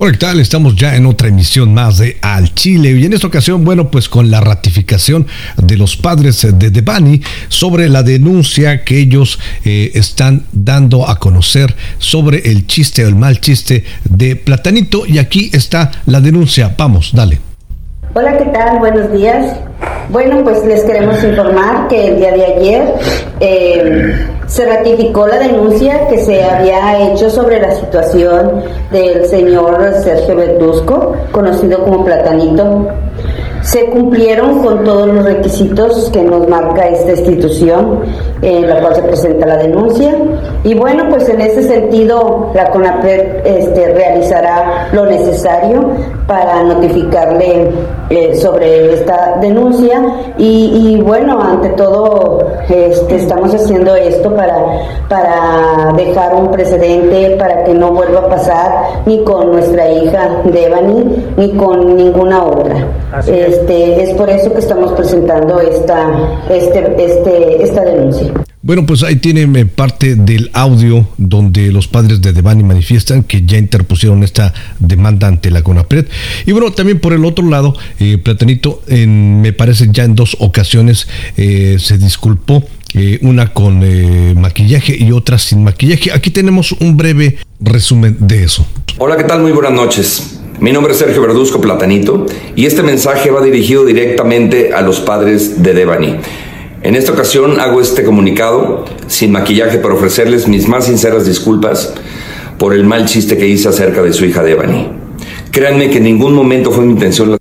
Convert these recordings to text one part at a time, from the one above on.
Hola, ¿qué tal? Estamos ya en otra emisión más de Al Chile y en esta ocasión, bueno, pues con la ratificación de los padres de Devani sobre la denuncia que ellos eh, están dando a conocer sobre el chiste o el mal chiste de Platanito y aquí está la denuncia. Vamos, dale. Hola, ¿qué tal? Buenos días. Bueno, pues les queremos informar que el día de ayer eh, se ratificó la denuncia que se había hecho sobre la situación del señor Sergio Verduzco, conocido como Platanito. Se cumplieron con todos los requisitos que nos marca esta institución en la cual se presenta la denuncia. Y bueno, pues en ese sentido la CONAPRED este, realizará lo necesario para notificarle eh, sobre esta denuncia y, bueno, ante todo este, estamos haciendo esto para, para dejar un precedente para que no vuelva a pasar ni con nuestra hija Devani ni con ninguna otra. Este, es por eso que estamos presentando esta, este, este, esta denuncia. Bueno, pues ahí tienen eh, parte del audio donde los padres de Devani manifiestan que ya interpusieron esta demanda ante la CONAPRED. Y bueno, también por el otro lado, eh, Platanito, en, me parece ya en dos ocasiones eh, se disculpó. una con maquillaje y otra sin maquillaje. Aquí tenemos un breve resumen de eso. Hola, ¿qué tal? Muy buenas noches. Mi nombre es Sergio Verduzco Platanito y este mensaje va dirigido directamente a los padres de Devani. En esta ocasión hago este comunicado sin maquillaje para ofrecerles mis más sinceras disculpas por el mal chiste que hice acerca de su hija Devani. Créanme que en ningún momento fue mi intención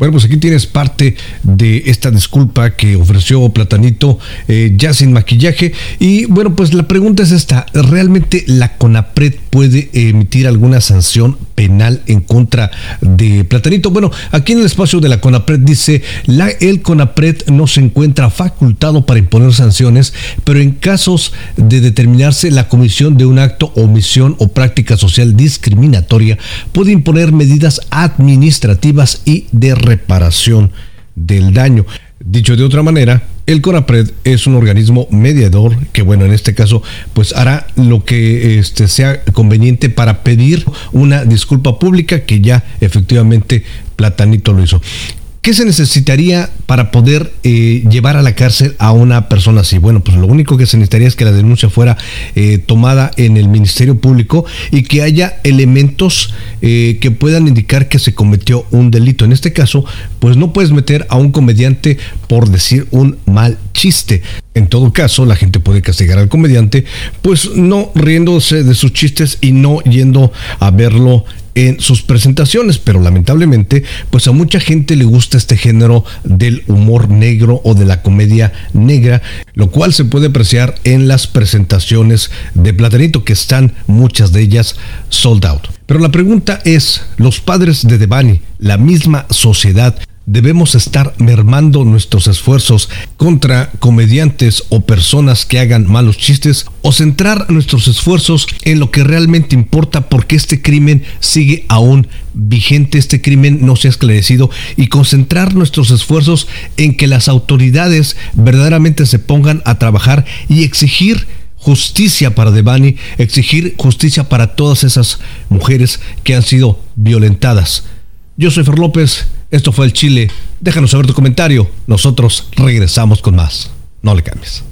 bueno, pues aquí tienes parte de esta disculpa que ofreció Platanito eh, ya sin maquillaje. Y bueno, pues la pregunta es esta, ¿realmente la CONAPRED puede emitir alguna sanción penal en contra de Platanito? Bueno, aquí en el espacio de la CONAPRED dice, la, el CONAPRED no se encuentra facultado para imponer sanciones, pero en casos de determinarse la comisión de un acto, omisión o práctica social discriminatoria, puede imponer medidas administrativas y de reparación del daño. Dicho de otra manera, el CONAPRED es un organismo mediador que, bueno, en este caso, pues hará lo que este, sea conveniente para pedir una disculpa pública que ya efectivamente Platanito lo hizo. ¿Qué se necesitaría para poder eh, llevar a la cárcel a una persona así? Bueno, pues lo único que se necesitaría es que la denuncia fuera eh, tomada en el Ministerio Público y que haya elementos eh, que puedan indicar que se cometió un delito. En este caso, pues no puedes meter a un comediante por decir un mal chiste. En todo caso, la gente puede castigar al comediante, pues no riéndose de sus chistes y no yendo a verlo en sus presentaciones, pero lamentablemente, pues a mucha gente le gusta este género del humor negro o de la comedia negra, lo cual se puede apreciar en las presentaciones de Platanito, que están muchas de ellas sold out. Pero la pregunta es, ¿los padres de Devani, la misma sociedad, debemos estar mermando nuestros esfuerzos contra comediantes o personas que hagan malos chistes o centrar nuestros esfuerzos en lo que realmente importa porque este crimen sigue aún vigente, este crimen no se ha esclarecido y concentrar nuestros esfuerzos en que las autoridades verdaderamente se pongan a trabajar y exigir justicia para Devani, exigir justicia para todas esas mujeres que han sido violentadas. Yo soy Fer López esto fue el Chile. Déjanos saber tu comentario. Nosotros regresamos con más. No le cambies.